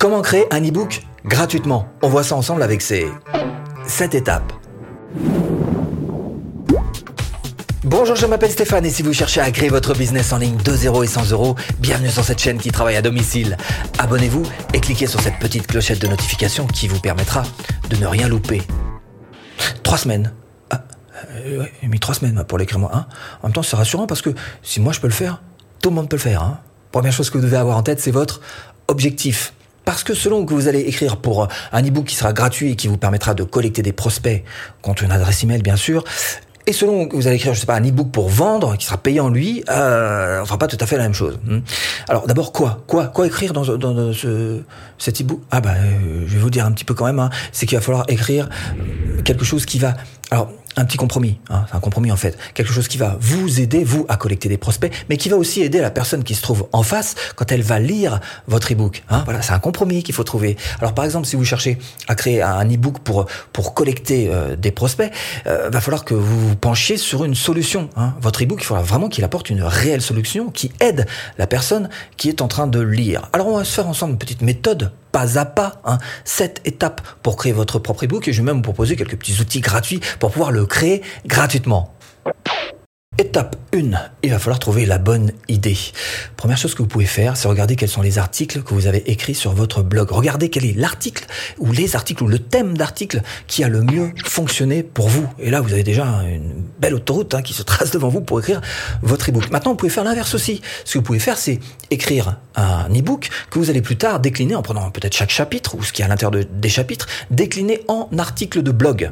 Comment créer un e-book gratuitement? On voit ça ensemble avec ces 7 étapes. Bonjour, je m'appelle Stéphane et si vous cherchez à créer votre business en ligne de 0 et 100 euros, bienvenue sur cette chaîne qui travaille à domicile. Abonnez-vous et cliquez sur cette petite clochette de notification qui vous permettra de ne rien louper. Trois semaines. Ah, euh, mis trois semaines pour l'écrire moi. Hein. En même temps, c'est rassurant parce que si moi je peux le faire, tout le monde peut le faire. Hein. Première chose que vous devez avoir en tête, c'est votre objectif. Parce que selon que vous allez écrire pour un e-book qui sera gratuit et qui vous permettra de collecter des prospects contre une adresse email bien sûr, et selon que vous allez écrire, je sais pas, un e-book pour vendre, qui sera payant lui, euh, on fera pas tout à fait la même chose. Hmm. Alors d'abord quoi? Quoi? Quoi écrire dans, dans, ce, cet e-book? Ah bah, euh, je vais vous dire un petit peu quand même. Hein, c'est qu'il va falloir écrire quelque chose qui va. Alors un petit compromis, hein, c'est un compromis en fait, quelque chose qui va vous aider, vous, à collecter des prospects, mais qui va aussi aider la personne qui se trouve en face quand elle va lire votre e-book. Hein, voilà, c'est un compromis qu'il faut trouver. Alors par exemple, si vous cherchez à créer un e-book pour pour collecter euh, des prospects, euh, va falloir que vous vous penchiez sur une solution. Hein. Votre e-book, il faudra vraiment qu'il apporte une réelle solution qui aide la personne qui est en train de lire. Alors on va se faire ensemble une petite méthode pas à pas, hein, sept étapes pour créer votre propre ebook et je vais même vous proposer quelques petits outils gratuits pour pouvoir le créer gratuitement. Étape 1, il va falloir trouver la bonne idée. Première chose que vous pouvez faire, c'est regarder quels sont les articles que vous avez écrits sur votre blog. Regardez quel est l'article ou les articles ou le thème d'article qui a le mieux fonctionné pour vous. Et là, vous avez déjà une belle autoroute hein, qui se trace devant vous pour écrire votre ebook. Maintenant, vous pouvez faire l'inverse aussi. Ce que vous pouvez faire, c'est écrire un ebook que vous allez plus tard décliner en prenant peut-être chaque chapitre ou ce qui est à l'intérieur des chapitres, décliner en articles de blog.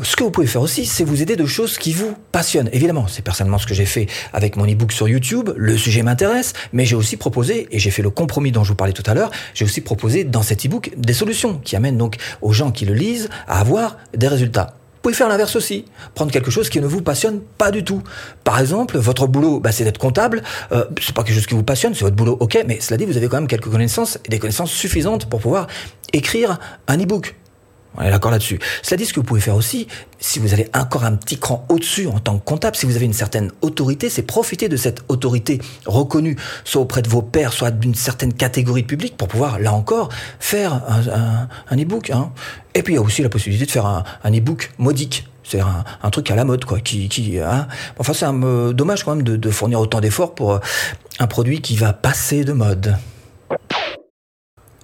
Ce que vous pouvez faire aussi, c'est vous aider de choses qui vous passionnent. Évidemment, c'est personnellement ce que j'ai fait avec mon e-book sur YouTube. Le sujet m'intéresse, mais j'ai aussi proposé, et j'ai fait le compromis dont je vous parlais tout à l'heure, j'ai aussi proposé dans cet e-book des solutions qui amènent donc aux gens qui le lisent à avoir des résultats. Vous pouvez faire l'inverse aussi, prendre quelque chose qui ne vous passionne pas du tout. Par exemple, votre boulot, bah, c'est d'être comptable. Euh, c'est pas quelque chose qui vous passionne, c'est votre boulot, ok. Mais cela dit, vous avez quand même quelques connaissances et des connaissances suffisantes pour pouvoir écrire un e-book. On est d'accord là-dessus. Cela dit, ce que vous pouvez faire aussi, si vous allez encore un petit cran au-dessus en tant que comptable, si vous avez une certaine autorité, c'est profiter de cette autorité reconnue, soit auprès de vos pairs, soit d'une certaine catégorie de public, pour pouvoir, là encore, faire un, un, e-book. Hein. Et puis, il y a aussi la possibilité de faire un, un e-book modique. C'est un, un, truc à la mode, quoi. Qui, qui, hein. Enfin, c'est euh, dommage quand même de, de fournir autant d'efforts pour euh, un produit qui va passer de mode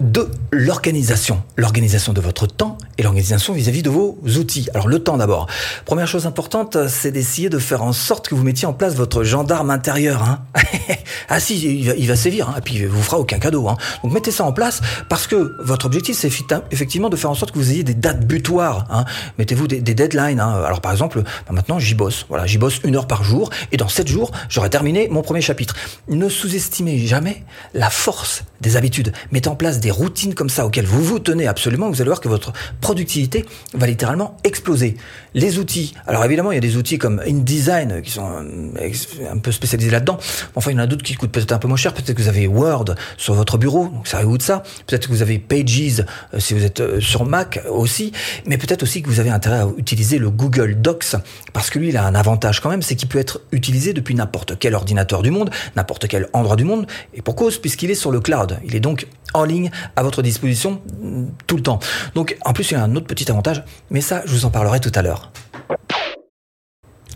de l'organisation. L'organisation de votre temps et l'organisation vis-à-vis de vos outils. Alors le temps d'abord. Première chose importante, c'est d'essayer de faire en sorte que vous mettiez en place votre gendarme intérieur. Hein. ah si, il va, sévir, hein, et puis il vous fera aucun cadeau. Hein. Donc mettez ça en place parce que votre objectif, c'est effectivement de faire en sorte que vous ayez des dates butoirs. Hein. Mettez-vous des, deadlines. Alors par exemple, bah, maintenant j'y bosse. Voilà, j'y bosse une heure par jour, et dans sept jours, j'aurai terminé mon premier chapitre. Ne sous-estimez jamais la force des habitudes. Mettez en place des routines comme ça auxquelles vous vous tenez absolument, vous allez voir que votre productivité va littéralement exploser. Les outils, alors évidemment il y a des outils comme InDesign qui sont euh, un peu spécialisés là-dedans, enfin il y en a d'autres qui coûtent peut-être un peu moins cher, peut-être que vous avez Word sur votre bureau, donc ça de ça, peut-être que vous avez Pages euh, si vous êtes euh, sur Mac aussi, mais peut-être aussi que vous avez intérêt à utiliser le Google Docs, parce que lui il a un avantage quand même, c'est qu'il peut être utilisé depuis n'importe quel ordinateur du monde, n'importe quel endroit du monde, et pour cause puisqu'il est sur le cloud. Il est donc en ligne à votre disposition mm, tout le temps. Donc en plus il y a un autre petit avantage, mais ça je vous en parlerai tout à l'heure.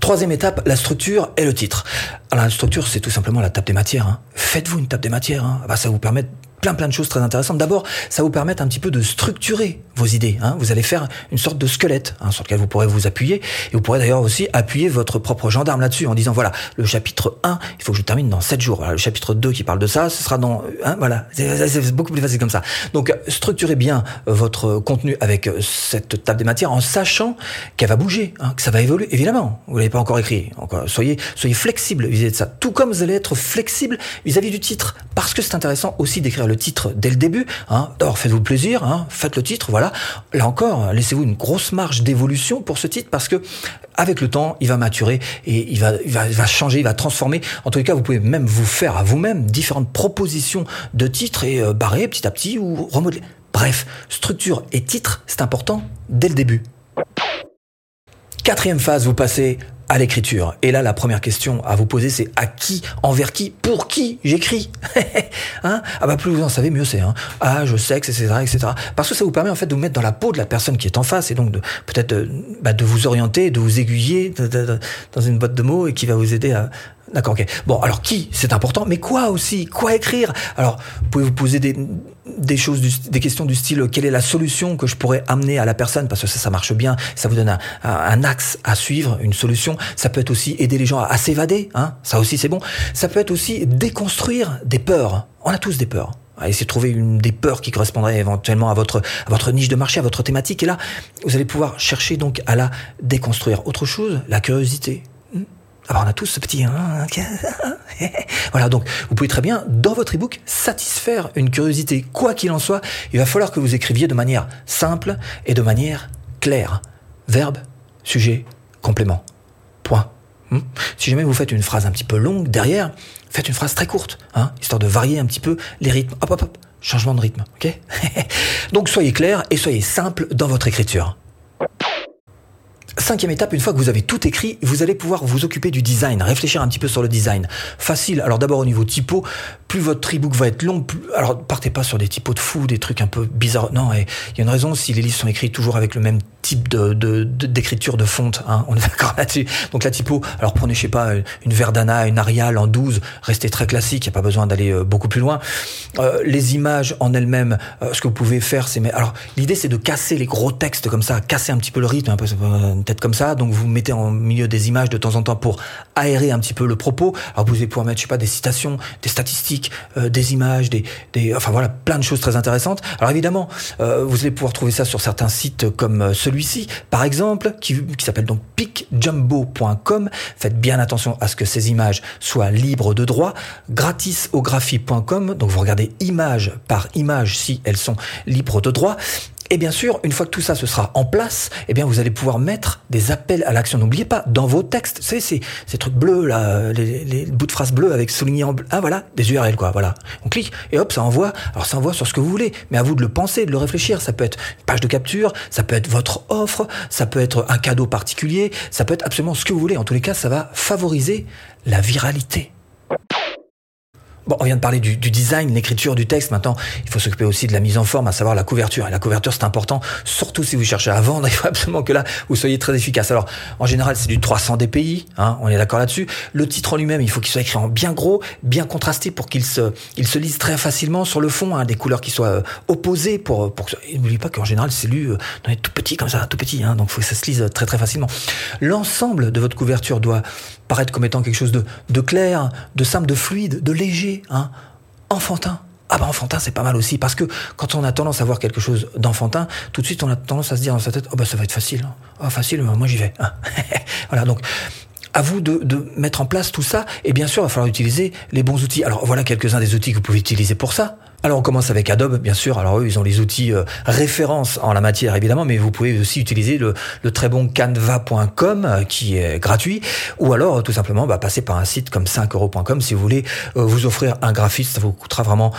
Troisième étape, la structure et le titre. Alors la structure, c'est tout simplement la table des matières. Hein. Faites-vous une table des matières. Hein. Bah, ça vous permet plein plein de choses très intéressantes. D'abord, ça vous permet un petit peu de structurer vos idées. Hein. Vous allez faire une sorte de squelette hein, sur lequel vous pourrez vous appuyer. Et vous pourrez d'ailleurs aussi appuyer votre propre gendarme là-dessus en disant, voilà, le chapitre 1, il faut que je termine dans 7 jours. le chapitre 2 qui parle de ça, ce sera dans... Hein, voilà, c'est beaucoup plus facile comme ça. Donc, structurez bien votre contenu avec cette table des matières en sachant qu'elle va bouger, hein, que ça va évoluer. Évidemment, vous l'avez pas encore écrit. Soyez, soyez flexible vis-à-vis de ça. Tout comme vous allez être flexible vis-à-vis -vis du titre. Parce que c'est intéressant aussi d'écrire le titre dès le début. Hein. Faites-vous plaisir, hein. faites le titre, voilà. Là encore, laissez-vous une grosse marge d'évolution pour ce titre parce que avec le temps, il va maturer et il va, va, va changer, il va transformer. En tous les cas, vous pouvez même vous faire à vous-même différentes propositions de titres et euh, barrer petit à petit ou remodeler. Bref, structure et titre, c'est important dès le début. Quatrième phase, vous passez à l'écriture. Et là, la première question à vous poser, c'est à qui, envers qui, pour qui j'écris hein Ah bah plus vous en savez, mieux c'est. Hein Âge, sexe, etc., etc. Parce que ça vous permet en fait de vous mettre dans la peau de la personne qui est en face et donc de peut-être de, bah, de vous orienter, de vous aiguiller dans une boîte de mots et qui va vous aider à, D'accord, ok. Bon, alors qui, c'est important, mais quoi aussi Quoi écrire? Alors, vous pouvez vous poser des, des choses, des questions du style quelle est la solution que je pourrais amener à la personne? Parce que ça, ça marche bien, ça vous donne un, un, axe à suivre, une solution. Ça peut être aussi aider les gens à, s'évader, hein ça aussi c'est bon. Ça peut être aussi déconstruire des peurs. On a tous des peurs. Essayer de trouver une des peurs qui correspondrait éventuellement à votre, à votre niche de marché, à votre thématique. Et là, vous allez pouvoir chercher donc à la déconstruire. Autre chose, la curiosité. Alors on a tous ce petit... Hein, voilà, donc vous pouvez très bien, dans votre ebook, satisfaire une curiosité. Quoi qu'il en soit, il va falloir que vous écriviez de manière simple et de manière claire. Verbe, sujet, complément. Point. Hmm? Si jamais vous faites une phrase un petit peu longue derrière, faites une phrase très courte, hein, histoire de varier un petit peu les rythmes. Hop, hop, hop, changement de rythme, ok Donc soyez clair et soyez simple dans votre écriture. Cinquième étape, une fois que vous avez tout écrit, vous allez pouvoir vous occuper du design, réfléchir un petit peu sur le design. Facile. Alors d'abord au niveau typo, plus votre e-book va être long, plus... alors partez pas sur des typos de fou, des trucs un peu bizarres. Non, il y a une raison si les livres sont écrits toujours avec le même type de d'écriture de, fonte. Hein, on est d'accord là-dessus. Donc la typo, alors prenez je sais pas une Verdana, une Arial en 12, restez très classique, il y a pas besoin d'aller euh, beaucoup plus loin. Euh, les images en elles-mêmes, euh, ce que vous pouvez faire, c'est alors l'idée c'est de casser les gros textes comme ça, casser un petit peu le rythme, un peu une tête comme ça. Donc vous mettez en milieu des images de temps en temps pour aérer un petit peu le propos. Alors vous allez pouvoir mettre je sais pas des citations, des statistiques euh, des images, des, enfin voilà, plein de choses très intéressantes. Alors évidemment, euh, vous allez pouvoir trouver ça sur certains sites comme euh, celui-ci, par exemple, qui, qui s'appelle donc picjumbo.com. Faites bien attention à ce que ces images soient libres de droit. Gratisographie.com, donc vous regardez image par image si elles sont libres de droit. Et bien sûr, une fois que tout ça se sera en place, eh bien vous allez pouvoir mettre des appels à l'action. N'oubliez pas, dans vos textes, c'est ces, ces trucs bleus là, les, bouts de phrases bleues avec souligné en bleu. Ah voilà, des URL quoi, voilà. On clique et hop, ça envoie. Alors ça envoie sur ce que vous voulez, mais à vous de le penser, de le réfléchir. Ça peut être une page de capture, ça peut être votre offre, ça peut être un cadeau particulier, ça peut être absolument ce que vous voulez. En tous les cas, ça va favoriser la viralité. Bon, on vient de parler du, du design, l'écriture du texte. Maintenant, il faut s'occuper aussi de la mise en forme, à savoir la couverture. Et la couverture, c'est important, surtout si vous cherchez à vendre. Il faut absolument que là, vous soyez très efficace. Alors, en général, c'est du 300 dpi. Hein, on est d'accord là-dessus. Le titre en lui-même, il faut qu'il soit écrit en bien gros, bien contrasté pour qu'il se, il se lise très facilement sur le fond. Hein, des couleurs qui soient euh, opposées pour, pour. N'oubliez pas qu'en général, c'est lu euh, dans les tout petits comme ça, tout petit. Hein, donc, faut que ça se lise très très facilement. L'ensemble de votre couverture doit paraître comme étant quelque chose de, clair, de simple, de fluide, de léger, hein, enfantin. Ah bah enfantin c'est pas mal aussi parce que quand on a tendance à voir quelque chose d'enfantin, tout de suite on a tendance à se dire dans sa tête oh bah ça va être facile, oh facile, moi j'y vais. Hein. voilà donc à vous de, de, mettre en place tout ça et bien sûr il va falloir utiliser les bons outils. Alors voilà quelques-uns des outils que vous pouvez utiliser pour ça. Alors on commence avec Adobe, bien sûr. Alors eux, ils ont les outils euh, références en la matière, évidemment, mais vous pouvez aussi utiliser le, le très bon canva.com euh, qui est gratuit, ou alors tout simplement bah, passer par un site comme 5euros.com si vous voulez euh, vous offrir un graphiste. Ça vous coûtera vraiment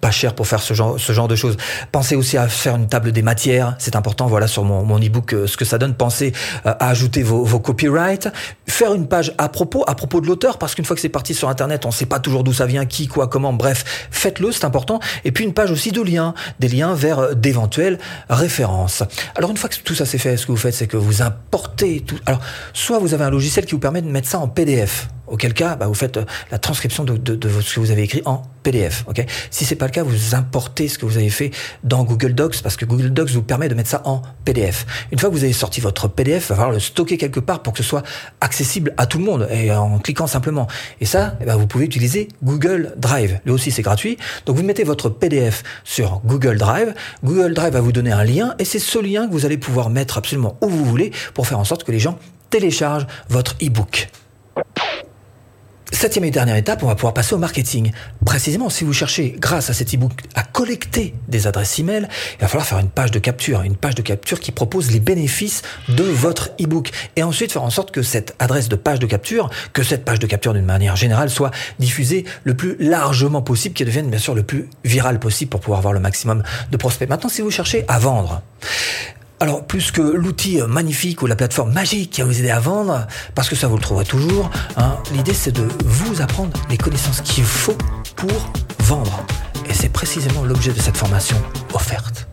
pas cher pour faire ce genre, ce genre de choses. Pensez aussi à faire une table des matières, c'est important. Voilà sur mon, mon e-book ce que ça donne. Pensez à ajouter vos, vos copyrights, faire une page à propos, à propos de l'auteur, parce qu'une fois que c'est parti sur Internet, on ne sait pas toujours d'où ça vient, qui, quoi, comment. Bref, faites-le, c'est important et puis une page aussi de liens, des liens vers euh, d'éventuelles références. Alors une fois que tout ça c'est fait, ce que vous faites, c'est que vous importez tout. Alors soit vous avez un logiciel qui vous permet de mettre ça en PDF. Auquel cas, bah, vous faites euh, la transcription de, ce que vous avez écrit en PDF. Ok? Si c'est pas le cas, vous importez ce que vous avez fait dans Google Docs parce que Google Docs vous permet de mettre ça en PDF. Une fois que vous avez sorti votre PDF, il va falloir le stocker quelque part pour que ce soit accessible à tout le monde et en cliquant simplement. Et ça, eh ben, vous pouvez utiliser Google Drive. Lui aussi, c'est gratuit. Donc vous mettez votre PDF sur Google Drive. Google Drive va vous donner un lien et c'est ce lien que vous allez pouvoir mettre absolument où vous voulez pour faire en sorte que les gens téléchargent votre e-book. Septième et dernière étape, on va pouvoir passer au marketing. Précisément, si vous cherchez, grâce à cet e-book, à collecter des adresses email, il va falloir faire une page de capture, une page de capture qui propose les bénéfices de votre e-book. Et ensuite faire en sorte que cette adresse de page de capture, que cette page de capture d'une manière générale soit diffusée le plus largement possible, qu'elle devienne bien sûr le plus viral possible pour pouvoir avoir le maximum de prospects. Maintenant, si vous cherchez à vendre, Alors, plus que l'outil magnifique ou la plateforme magique qui va vous aider à vendre, parce que ça vous le trouverez toujours, hein, l'idée c'est de vous apprendre les connaissances qu'il faut pour vendre. Et c'est précisément l'objet de cette formation offerte.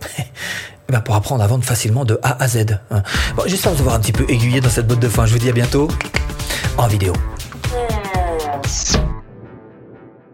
Eh ben, pour apprendre à vendre facilement de A à Z. hein. Bon, J'espère vous avoir un petit peu aiguillé dans cette botte de foin. Je vous dis à bientôt en vidéo.